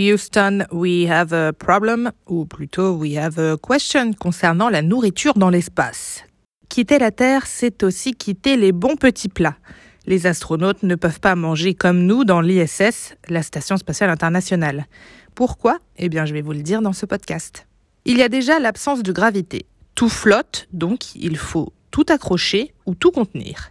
Houston, we have a problem, ou plutôt we have a question concernant la nourriture dans l'espace. Quitter la Terre, c'est aussi quitter les bons petits plats. Les astronautes ne peuvent pas manger comme nous dans l'ISS, la Station spatiale internationale. Pourquoi? Eh bien, je vais vous le dire dans ce podcast. Il y a déjà l'absence de gravité. Tout flotte, donc il faut tout accrocher ou tout contenir.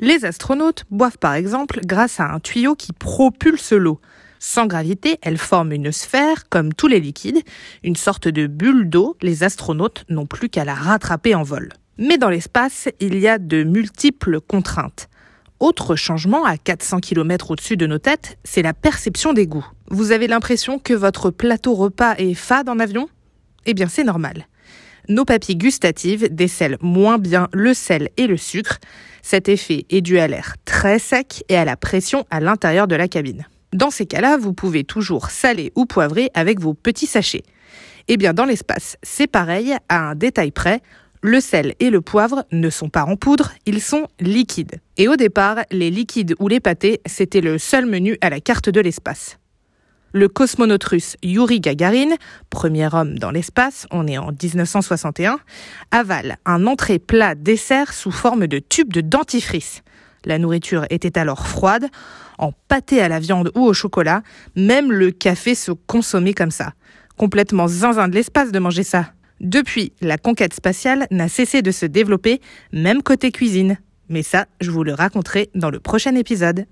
Les astronautes boivent par exemple grâce à un tuyau qui propulse l'eau. Sans gravité, elle forme une sphère comme tous les liquides, une sorte de bulle d'eau, les astronautes n'ont plus qu'à la rattraper en vol. Mais dans l'espace, il y a de multiples contraintes. Autre changement à 400 km au-dessus de nos têtes, c'est la perception des goûts. Vous avez l'impression que votre plateau repas est fade en avion? Eh bien c'est normal. Nos papilles gustatives décèlent moins bien le sel et le sucre. Cet effet est dû à l'air très sec et à la pression à l'intérieur de la cabine. Dans ces cas-là, vous pouvez toujours saler ou poivrer avec vos petits sachets. Eh bien, dans l'espace, c'est pareil, à un détail près, le sel et le poivre ne sont pas en poudre, ils sont liquides. Et au départ, les liquides ou les pâtés, c'était le seul menu à la carte de l'espace. Le cosmonaute russe Yuri Gagarin, premier homme dans l'espace, on est en 1961, avale un entrée plat dessert sous forme de tube de dentifrice. La nourriture était alors froide, en pâté à la viande ou au chocolat, même le café se consommait comme ça. Complètement zinzin de l'espace de manger ça. Depuis, la conquête spatiale n'a cessé de se développer, même côté cuisine. Mais ça, je vous le raconterai dans le prochain épisode.